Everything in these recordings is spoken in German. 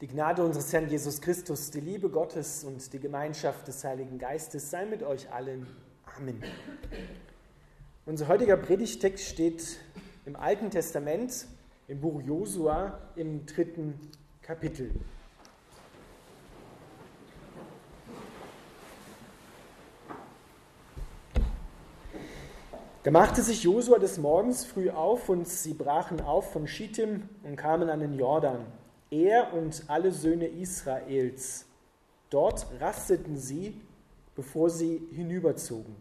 Die Gnade unseres Herrn Jesus Christus, die Liebe Gottes und die Gemeinschaft des Heiligen Geistes sei mit euch allen. Amen. Unser heutiger Predigtext steht im Alten Testament, im Buch Josua, im dritten Kapitel. Da machte sich Josua des Morgens früh auf und sie brachen auf von Schittim und kamen an den Jordan, er und alle Söhne Israels. Dort rasteten sie, bevor sie hinüberzogen.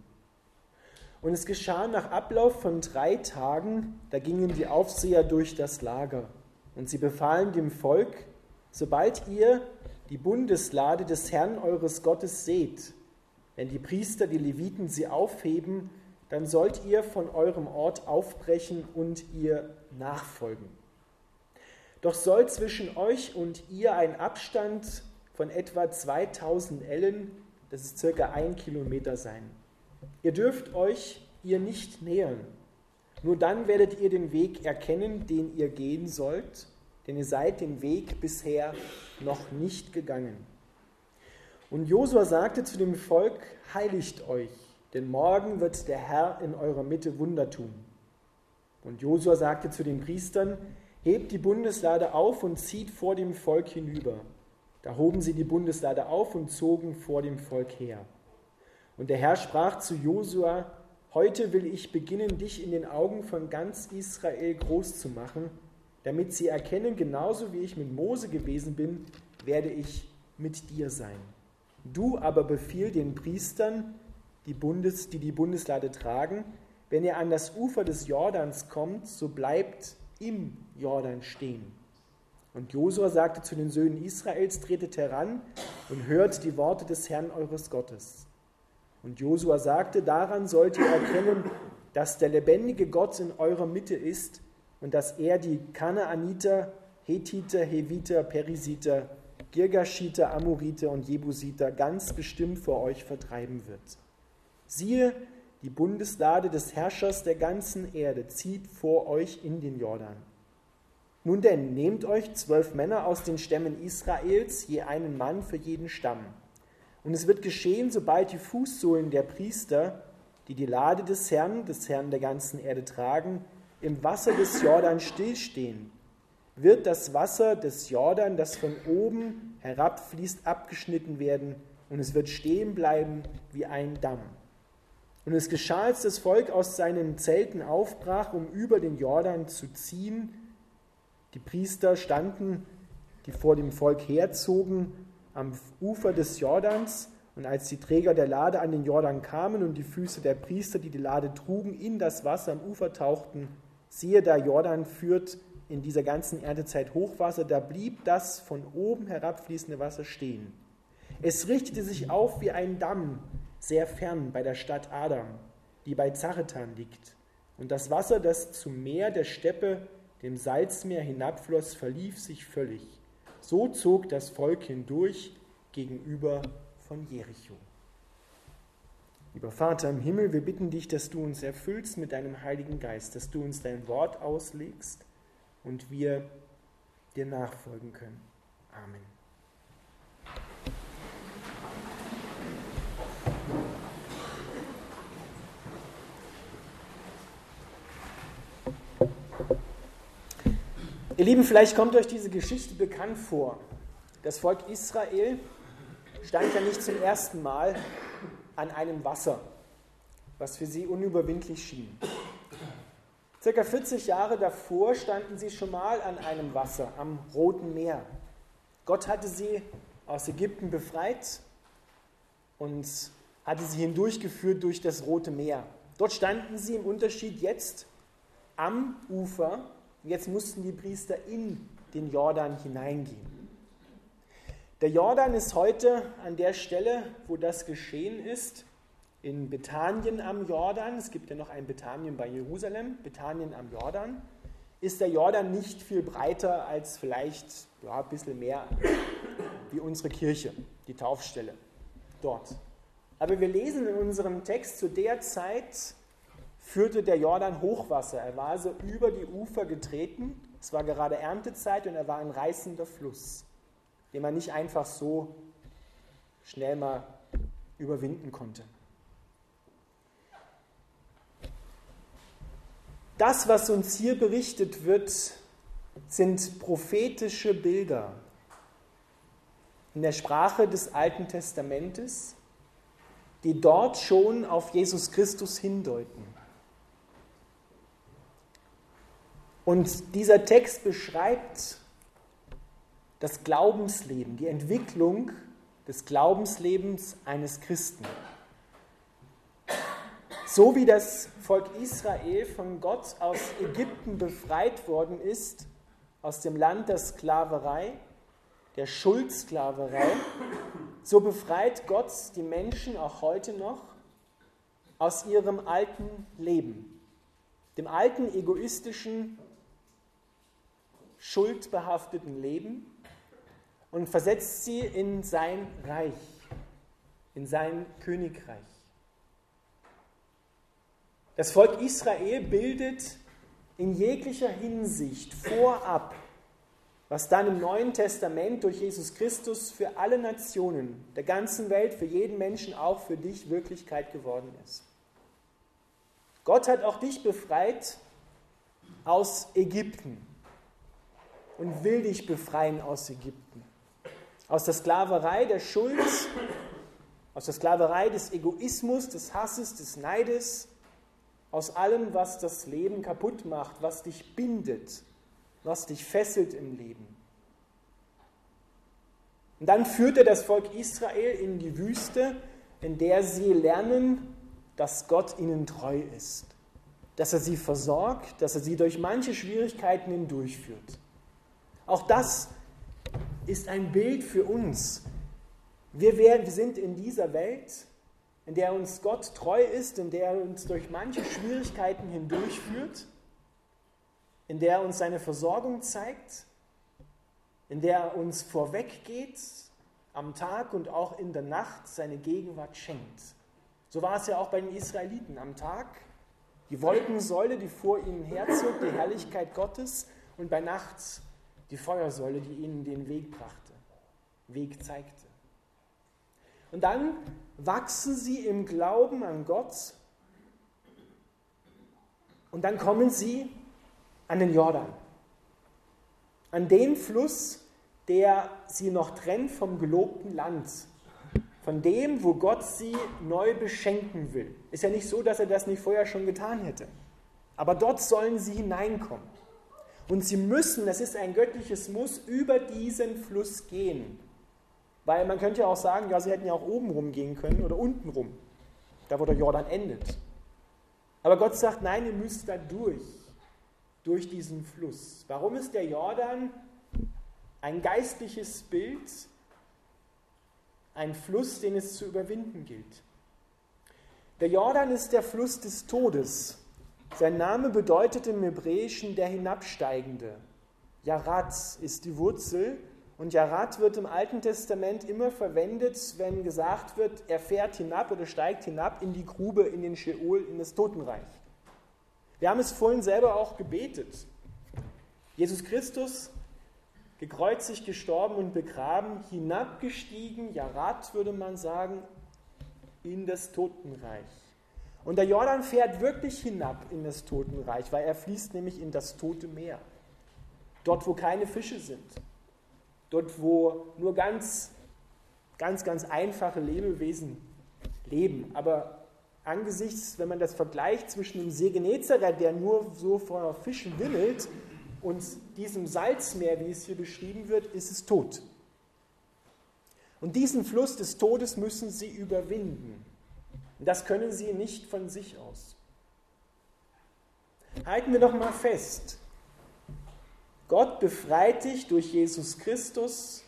Und es geschah nach Ablauf von drei Tagen, da gingen die Aufseher durch das Lager und sie befahlen dem Volk, sobald ihr die Bundeslade des Herrn eures Gottes seht, wenn die Priester, die Leviten sie aufheben, dann sollt ihr von eurem Ort aufbrechen und ihr nachfolgen. Doch soll zwischen euch und ihr ein Abstand von etwa 2000 Ellen, das ist circa ein Kilometer sein. Ihr dürft euch ihr nicht nähern. Nur dann werdet ihr den Weg erkennen, den ihr gehen sollt, denn ihr seid den Weg bisher noch nicht gegangen. Und Josua sagte zu dem Volk, heiligt euch, denn morgen wird der Herr in eurer Mitte Wunder tun. Und Josua sagte zu den Priestern, hebt die Bundeslade auf und zieht vor dem Volk hinüber. Da hoben sie die Bundeslade auf und zogen vor dem Volk her. Und der Herr sprach zu Josua, heute will ich beginnen, dich in den Augen von ganz Israel groß zu machen, damit sie erkennen, genauso wie ich mit Mose gewesen bin, werde ich mit dir sein. Du aber befiehl den Priestern, die, Bundes, die die Bundeslade tragen, wenn ihr an das Ufer des Jordans kommt, so bleibt im Jordan stehen. Und Josua sagte zu den Söhnen Israels, tretet heran und hört die Worte des Herrn eures Gottes. Und Josua sagte, daran sollt ihr erkennen, dass der lebendige Gott in eurer Mitte ist und dass er die Kanaaniter, Hethiter, Heviter, Perisiter, Girgashiter, Amoriter und Jebusiter ganz bestimmt vor euch vertreiben wird. Siehe, die Bundeslade des Herrschers der ganzen Erde zieht vor euch in den Jordan. Nun denn, nehmt euch zwölf Männer aus den Stämmen Israels, je einen Mann für jeden Stamm. Und es wird geschehen, sobald die Fußsohlen der Priester, die die Lade des Herrn, des Herrn der ganzen Erde tragen, im Wasser des Jordan stillstehen, wird das Wasser des Jordan, das von oben herabfließt, abgeschnitten werden, und es wird stehen bleiben wie ein Damm. Und es geschah, als das Volk aus seinen Zelten aufbrach, um über den Jordan zu ziehen. Die Priester standen, die vor dem Volk herzogen, am Ufer des Jordans. Und als die Träger der Lade an den Jordan kamen und die Füße der Priester, die die Lade trugen, in das Wasser am Ufer tauchten, siehe, da Jordan führt in dieser ganzen Erntezeit Hochwasser, da blieb das von oben herabfließende Wasser stehen. Es richtete sich auf wie ein Damm, sehr fern bei der Stadt Adam, die bei Zachetan liegt. Und das Wasser, das zum Meer der Steppe, dem Salzmeer hinabfloss, verlief sich völlig. So zog das Volk hindurch gegenüber von Jericho. Lieber Vater im Himmel, wir bitten dich, dass du uns erfüllst mit deinem Heiligen Geist, dass du uns dein Wort auslegst und wir dir nachfolgen können. Amen. Ihr Lieben, vielleicht kommt euch diese Geschichte bekannt vor. Das Volk Israel stand ja nicht zum ersten Mal an einem Wasser, was für sie unüberwindlich schien. Circa 40 Jahre davor standen sie schon mal an einem Wasser, am Roten Meer. Gott hatte sie aus Ägypten befreit und hatte sie hindurchgeführt durch das Rote Meer. Dort standen sie im Unterschied jetzt am Ufer Jetzt mussten die Priester in den Jordan hineingehen. Der Jordan ist heute an der Stelle, wo das geschehen ist, in Bethanien am Jordan. Es gibt ja noch ein Bethanien bei Jerusalem, Bethanien am Jordan. Ist der Jordan nicht viel breiter als vielleicht ja, ein bisschen mehr wie unsere Kirche, die Taufstelle dort. Aber wir lesen in unserem Text zu der Zeit, führte der Jordan Hochwasser. Er war also über die Ufer getreten. Es war gerade Erntezeit und er war ein reißender Fluss. den man nicht einfach so schnell mal überwinden konnte. Das, was uns hier berichtet wird, sind prophetische Bilder in der Sprache des Alten Testamentes, die dort schon auf Jesus Christus hindeuten. Und dieser Text beschreibt das Glaubensleben, die Entwicklung des Glaubenslebens eines Christen. So wie das Volk Israel von Gott aus Ägypten befreit worden ist, aus dem Land der Sklaverei, der Schuldsklaverei, so befreit Gott die Menschen auch heute noch aus ihrem alten Leben, dem alten egoistischen, schuldbehafteten Leben und versetzt sie in sein Reich, in sein Königreich. Das Volk Israel bildet in jeglicher Hinsicht vorab, was dann im Neuen Testament durch Jesus Christus für alle Nationen der ganzen Welt, für jeden Menschen, auch für dich Wirklichkeit geworden ist. Gott hat auch dich befreit aus Ägypten und will dich befreien aus Ägypten. Aus der Sklaverei der Schuld, aus der Sklaverei des Egoismus, des Hasses, des Neides, aus allem, was das Leben kaputt macht, was dich bindet, was dich fesselt im Leben. Und dann führt er das Volk Israel in die Wüste, in der sie lernen, dass Gott ihnen treu ist, dass er sie versorgt, dass er sie durch manche Schwierigkeiten hindurchführt. Auch das ist ein Bild für uns. Wir, wir sind in dieser Welt, in der uns Gott treu ist, in der er uns durch manche Schwierigkeiten hindurchführt, in der er uns seine Versorgung zeigt, in der er uns vorweggeht am Tag und auch in der Nacht seine Gegenwart schenkt. So war es ja auch bei den Israeliten am Tag. Die Wolkensäule, die vor ihnen herzog, die Herrlichkeit Gottes und bei Nacht die Feuersäule, die ihnen den Weg brachte, Weg zeigte. Und dann wachsen sie im Glauben an Gott und dann kommen sie an den Jordan, an den Fluss, der sie noch trennt vom gelobten Land, von dem, wo Gott sie neu beschenken will. Ist ja nicht so, dass er das nicht vorher schon getan hätte. Aber dort sollen sie hineinkommen. Und sie müssen, das ist ein göttliches Muss, über diesen Fluss gehen. Weil man könnte ja auch sagen, ja, sie hätten ja auch oben rum gehen können oder unten rum, da wo der Jordan endet. Aber Gott sagt, nein, ihr müsst da durch, durch diesen Fluss. Warum ist der Jordan ein geistliches Bild, ein Fluss, den es zu überwinden gilt? Der Jordan ist der Fluss des Todes. Sein Name bedeutet im Hebräischen der Hinabsteigende. Yarat ist die Wurzel und Yarat wird im Alten Testament immer verwendet, wenn gesagt wird, er fährt hinab oder steigt hinab in die Grube, in den Sheol, in das Totenreich. Wir haben es vorhin selber auch gebetet. Jesus Christus, gekreuzigt, gestorben und begraben, hinabgestiegen, Yarat würde man sagen, in das Totenreich. Und der Jordan fährt wirklich hinab in das Totenreich, weil er fließt nämlich in das Tote Meer. Dort, wo keine Fische sind. Dort, wo nur ganz, ganz, ganz einfache Lebewesen leben. Aber angesichts, wenn man das vergleicht zwischen dem See Genezareth, der nur so vor Fischen wimmelt, und diesem Salzmeer, wie es hier beschrieben wird, ist es tot. Und diesen Fluss des Todes müssen sie überwinden. Das können sie nicht von sich aus. Halten wir doch mal fest. Gott befreit dich durch Jesus Christus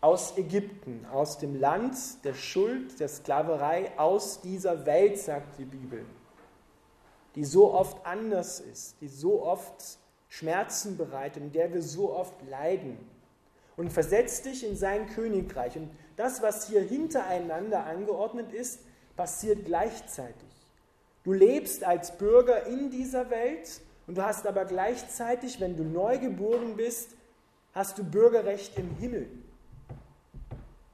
aus Ägypten, aus dem Land der Schuld, der Sklaverei, aus dieser Welt, sagt die Bibel, die so oft anders ist, die so oft Schmerzen bereitet, in der wir so oft leiden. Und versetzt dich in sein Königreich. Und das, was hier hintereinander angeordnet ist, passiert gleichzeitig. Du lebst als Bürger in dieser Welt und du hast aber gleichzeitig, wenn du neu geboren bist, hast du Bürgerrecht im Himmel.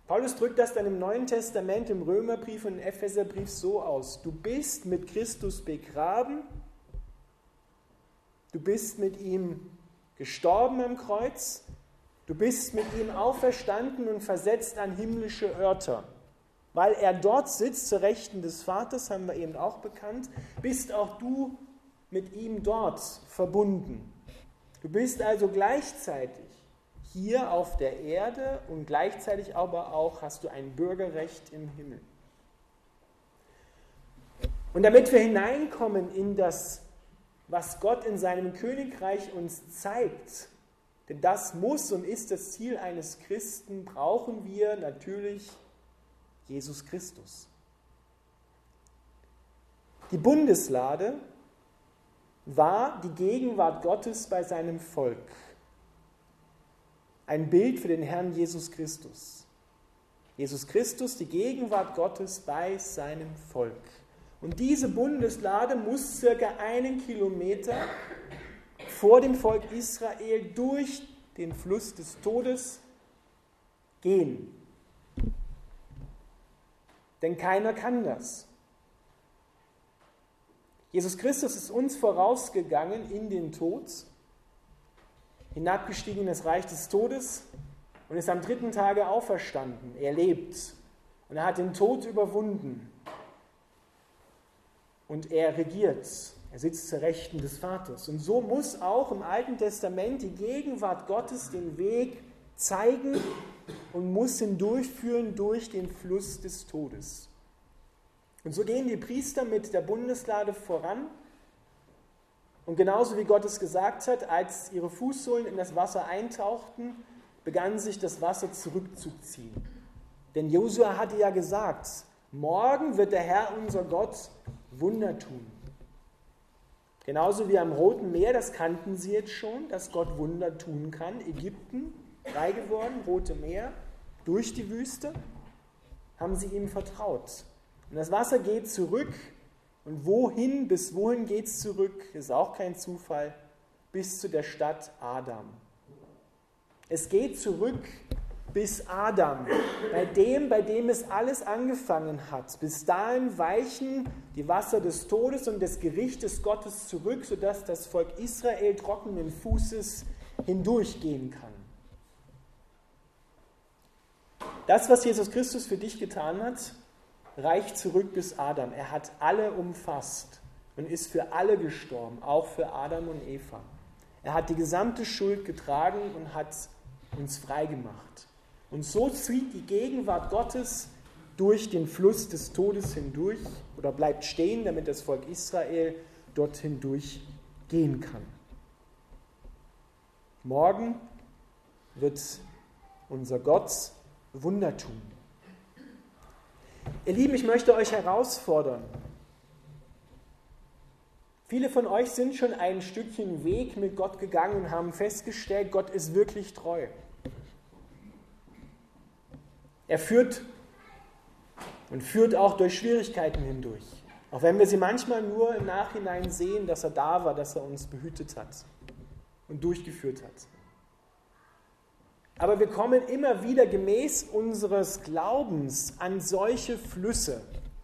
Paulus drückt das dann im Neuen Testament, im Römerbrief und im Epheserbrief so aus. Du bist mit Christus begraben, du bist mit ihm gestorben am Kreuz, du bist mit ihm auferstanden und versetzt an himmlische Örter. Weil er dort sitzt, zur Rechten des Vaters, haben wir eben auch bekannt, bist auch du mit ihm dort verbunden. Du bist also gleichzeitig hier auf der Erde und gleichzeitig aber auch hast du ein Bürgerrecht im Himmel. Und damit wir hineinkommen in das, was Gott in seinem Königreich uns zeigt, denn das muss und ist das Ziel eines Christen, brauchen wir natürlich Jesus Christus. Die Bundeslade war die Gegenwart Gottes bei seinem Volk ein Bild für den Herrn Jesus Christus. Jesus Christus, die Gegenwart Gottes bei seinem Volk. Und diese Bundeslade muss circa einen Kilometer vor dem Volk Israel durch den Fluss des Todes gehen. Denn keiner kann das. Jesus Christus ist uns vorausgegangen in den Tod hinabgestiegen in das Reich des Todes und ist am dritten Tage auferstanden. Er lebt und er hat den Tod überwunden und er regiert. Er sitzt zur Rechten des Vaters. Und so muss auch im Alten Testament die Gegenwart Gottes den Weg zeigen und muss ihn durchführen durch den Fluss des Todes. Und so gehen die Priester mit der Bundeslade voran und genauso wie Gott es gesagt hat, als ihre Fußsohlen in das Wasser eintauchten, begann sich das Wasser zurückzuziehen. Denn Josua hatte ja gesagt, morgen wird der Herr unser Gott Wunder tun. Genauso wie am Roten Meer, das kannten sie jetzt schon, dass Gott Wunder tun kann. Ägypten, frei geworden, Rote Meer, durch die Wüste, haben sie ihm vertraut. Und das Wasser geht zurück und wohin, bis wohin geht es zurück, ist auch kein Zufall, bis zu der Stadt Adam. Es geht zurück bis Adam, bei dem, bei dem es alles angefangen hat. Bis dahin weichen die Wasser des Todes und des Gerichtes Gottes zurück, sodass das Volk Israel trockenen Fußes hindurchgehen kann. Das, was Jesus Christus für dich getan hat, reicht zurück bis Adam. Er hat alle umfasst und ist für alle gestorben, auch für Adam und Eva. Er hat die gesamte Schuld getragen und hat uns frei gemacht. Und so zieht die Gegenwart Gottes durch den Fluss des Todes hindurch oder bleibt stehen, damit das Volk Israel dort hindurch gehen kann. Morgen wird unser Gott Wunder tun. Ihr Lieben, ich möchte euch herausfordern. Viele von euch sind schon ein Stückchen Weg mit Gott gegangen und haben festgestellt, Gott ist wirklich treu. Er führt und führt auch durch Schwierigkeiten hindurch. Auch wenn wir sie manchmal nur im Nachhinein sehen, dass er da war, dass er uns behütet hat und durchgeführt hat. Aber wir kommen immer wieder gemäß unseres Glaubens an solche Flüsse.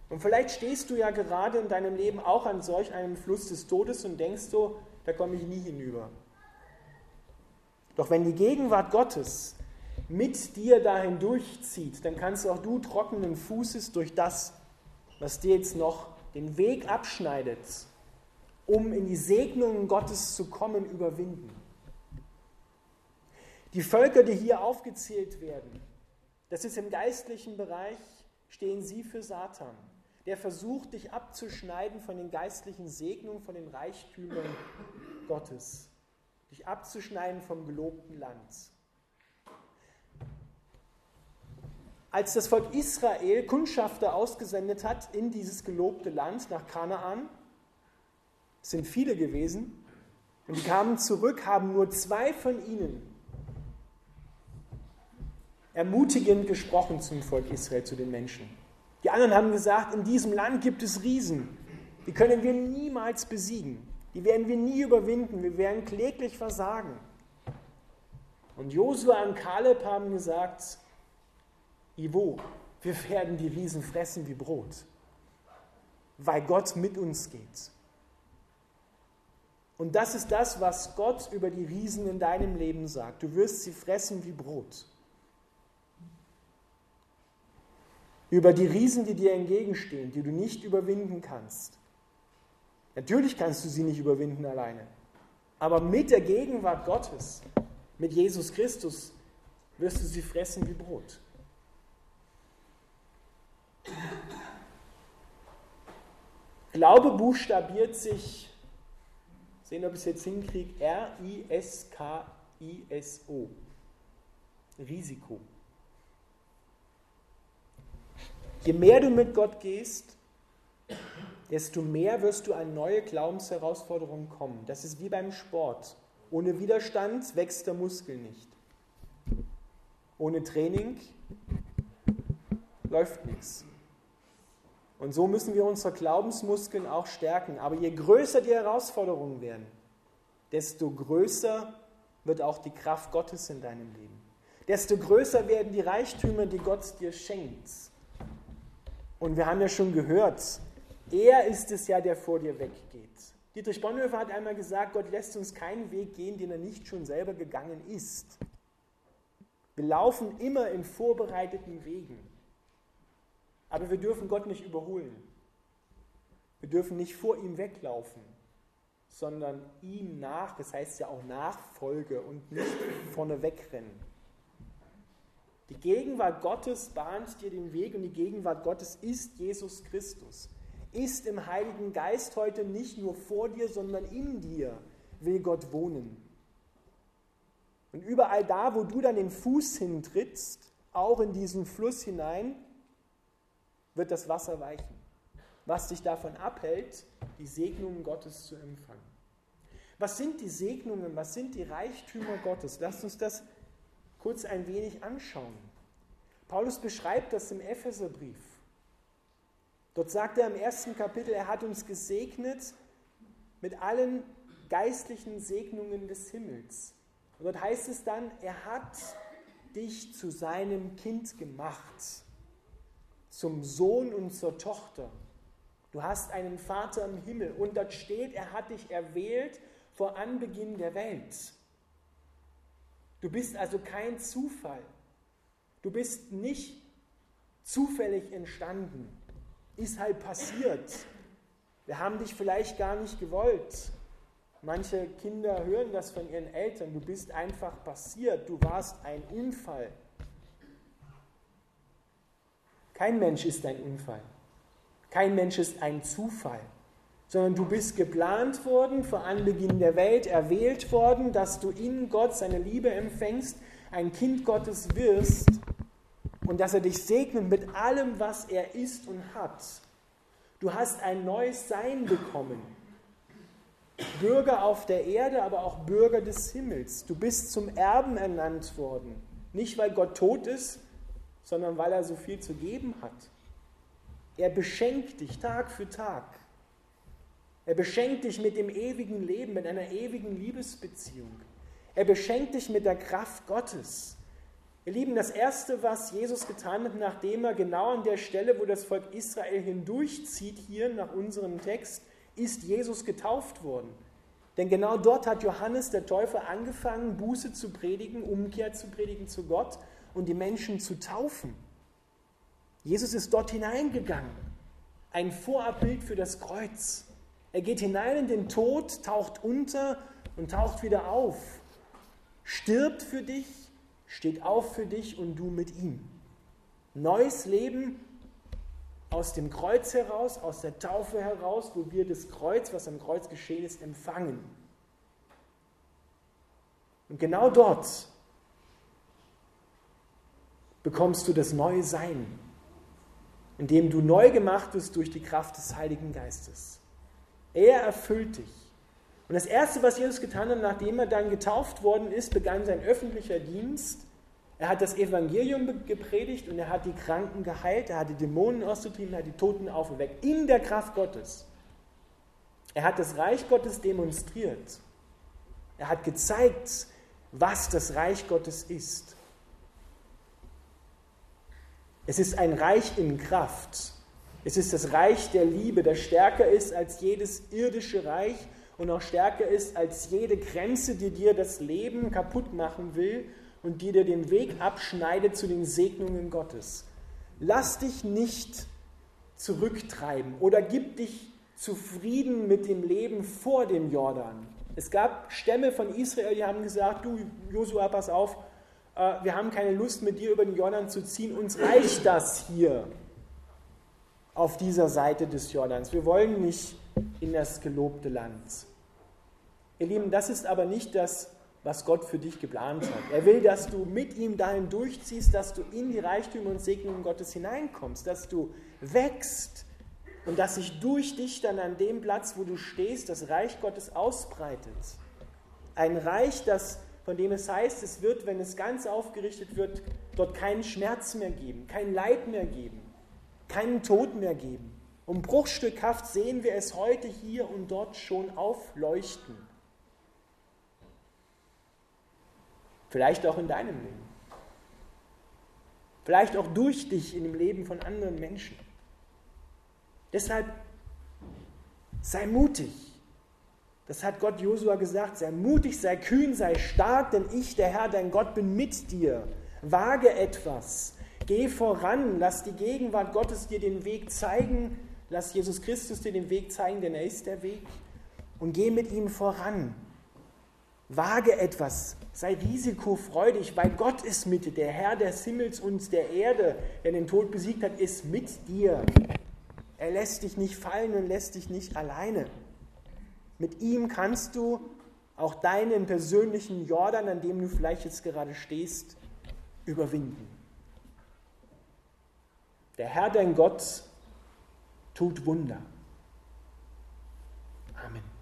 Und vielleicht stehst du ja gerade in deinem Leben auch an solch einem Fluss des Todes und denkst du, da komme ich nie hinüber. Doch wenn die Gegenwart Gottes mit dir dahin durchzieht, dann kannst auch du trockenen Fußes durch das, was dir jetzt noch den Weg abschneidet, um in die Segnungen Gottes zu kommen, überwinden. Die Völker, die hier aufgezählt werden, das ist im geistlichen Bereich, stehen sie für Satan. Der versucht, dich abzuschneiden von den geistlichen Segnungen, von den Reichtümern Gottes. Dich abzuschneiden vom gelobten Land. Als das Volk Israel Kundschafter ausgesendet hat in dieses gelobte Land nach Kanaan, sind viele gewesen, und die kamen zurück, haben nur zwei von ihnen ermutigend gesprochen zum Volk Israel, zu den Menschen. Die anderen haben gesagt, in diesem Land gibt es Riesen, die können wir niemals besiegen, die werden wir nie überwinden, wir werden kläglich versagen. Und Josua und Kaleb haben gesagt, Ivo, wir werden die Riesen fressen wie Brot, weil Gott mit uns geht. Und das ist das, was Gott über die Riesen in deinem Leben sagt. Du wirst sie fressen wie Brot. Über die Riesen, die dir entgegenstehen, die du nicht überwinden kannst. Natürlich kannst du sie nicht überwinden alleine. Aber mit der Gegenwart Gottes, mit Jesus Christus, wirst du sie fressen wie Brot. Glaube buchstabiert sich, sehen, ob ich es jetzt hinkriege, R-I-S-K-I-S-O. Risiko. Je mehr du mit Gott gehst, desto mehr wirst du an neue Glaubensherausforderungen kommen. Das ist wie beim Sport. Ohne Widerstand wächst der Muskel nicht. Ohne Training läuft nichts. Und so müssen wir unsere Glaubensmuskeln auch stärken. Aber je größer die Herausforderungen werden, desto größer wird auch die Kraft Gottes in deinem Leben. Desto größer werden die Reichtümer, die Gott dir schenkt. Und wir haben ja schon gehört, er ist es ja, der vor dir weggeht. Dietrich Bonhoeffer hat einmal gesagt, Gott lässt uns keinen Weg gehen, den er nicht schon selber gegangen ist. Wir laufen immer in vorbereiteten Wegen. Aber wir dürfen Gott nicht überholen. Wir dürfen nicht vor ihm weglaufen, sondern ihm nach, das heißt ja auch Nachfolge und nicht vorne wegrennen. Die Gegenwart Gottes bahnt dir den Weg und die Gegenwart Gottes ist Jesus Christus. Ist im Heiligen Geist heute nicht nur vor dir, sondern in dir will Gott wohnen. Und überall da, wo du dann den Fuß hintrittst, auch in diesen Fluss hinein, wird das Wasser weichen, was dich davon abhält, die Segnungen Gottes zu empfangen. Was sind die Segnungen, was sind die Reichtümer Gottes? Lasst uns das kurz ein wenig anschauen. Paulus beschreibt das im Epheserbrief. Dort sagt er im ersten Kapitel, er hat uns gesegnet mit allen geistlichen Segnungen des Himmels. Und dort heißt es dann, er hat dich zu seinem Kind gemacht zum Sohn und zur Tochter. Du hast einen Vater im Himmel und dort steht, er hat dich erwählt vor Anbeginn der Welt. Du bist also kein Zufall. Du bist nicht zufällig entstanden. Ist halt passiert. Wir haben dich vielleicht gar nicht gewollt. Manche Kinder hören das von ihren Eltern. Du bist einfach passiert. Du warst ein Unfall. Kein Mensch ist ein Unfall. Kein Mensch ist ein Zufall, sondern du bist geplant worden, vor Anbeginn der Welt erwählt worden, dass du in Gott seine Liebe empfängst, ein Kind Gottes wirst und dass er dich segnet mit allem, was er ist und hat. Du hast ein neues Sein bekommen. Bürger auf der Erde, aber auch Bürger des Himmels. Du bist zum Erben ernannt worden. Nicht, weil Gott tot ist, sondern weil er so viel zu geben hat. Er beschenkt dich Tag für Tag. Er beschenkt dich mit dem ewigen Leben, mit einer ewigen Liebesbeziehung. Er beschenkt dich mit der Kraft Gottes. Ihr Lieben, das Erste, was Jesus getan hat, nachdem er genau an der Stelle, wo das Volk Israel hindurchzieht, hier nach unserem Text, ist Jesus getauft worden. Denn genau dort hat Johannes der Täufer angefangen, Buße zu predigen, Umkehr zu predigen zu Gott und die Menschen zu taufen. Jesus ist dort hineingegangen. Ein Vorabbild für das Kreuz. Er geht hinein in den Tod, taucht unter und taucht wieder auf. Stirbt für dich, steht auf für dich und du mit ihm. Neues Leben aus dem Kreuz heraus, aus der Taufe heraus, wo wir das Kreuz, was am Kreuz geschehen ist, empfangen. Und genau dort bekommst du das neue Sein, indem du neu gemacht bist durch die Kraft des Heiligen Geistes. Er erfüllt dich. Und das Erste, was Jesus getan hat, nachdem er dann getauft worden ist, begann sein öffentlicher Dienst. Er hat das Evangelium gepredigt und er hat die Kranken geheilt, er hat die Dämonen ausgetrieben, er hat die Toten aufgeweckt, in der Kraft Gottes. Er hat das Reich Gottes demonstriert. Er hat gezeigt, was das Reich Gottes ist. Es ist ein Reich in Kraft. Es ist das Reich der Liebe, das stärker ist als jedes irdische Reich und auch stärker ist als jede Grenze, die dir das Leben kaputt machen will und die dir den Weg abschneidet zu den Segnungen Gottes. Lass dich nicht zurücktreiben oder gib dich zufrieden mit dem Leben vor dem Jordan. Es gab Stämme von Israel, die haben gesagt, du Josua, pass auf, äh, wir haben keine Lust mit dir über den Jordan zu ziehen, uns reicht das hier auf dieser Seite des Jordans. Wir wollen nicht in das gelobte Land. Ihr Lieben, das ist aber nicht das, was Gott für dich geplant hat. Er will, dass du mit ihm dahin durchziehst, dass du in die Reichtümer und Segnungen Gottes hineinkommst, dass du wächst und dass sich durch dich dann an dem Platz, wo du stehst, das Reich Gottes ausbreitet. Ein Reich, das, von dem es heißt, es wird, wenn es ganz aufgerichtet wird, dort keinen Schmerz mehr geben, kein Leid mehr geben, keinen Tod mehr geben. Um bruchstückhaft sehen wir es heute hier und dort schon aufleuchten. Vielleicht auch in deinem Leben. Vielleicht auch durch dich in dem Leben von anderen Menschen. Deshalb sei mutig. Das hat Gott Josua gesagt. Sei mutig, sei kühn, sei stark, denn ich, der Herr, dein Gott, bin mit dir. Wage etwas. Geh voran, lass die Gegenwart Gottes dir den Weg zeigen, lass Jesus Christus dir den Weg zeigen, denn er ist der Weg. Und geh mit ihm voran. Wage etwas, sei risikofreudig, weil Gott ist mit dir. Der Herr des Himmels und der Erde, der den Tod besiegt hat, ist mit dir. Er lässt dich nicht fallen und lässt dich nicht alleine. Mit ihm kannst du auch deinen persönlichen Jordan, an dem du vielleicht jetzt gerade stehst, überwinden. Der Herr, dein Gott, tut Wunder. Amen.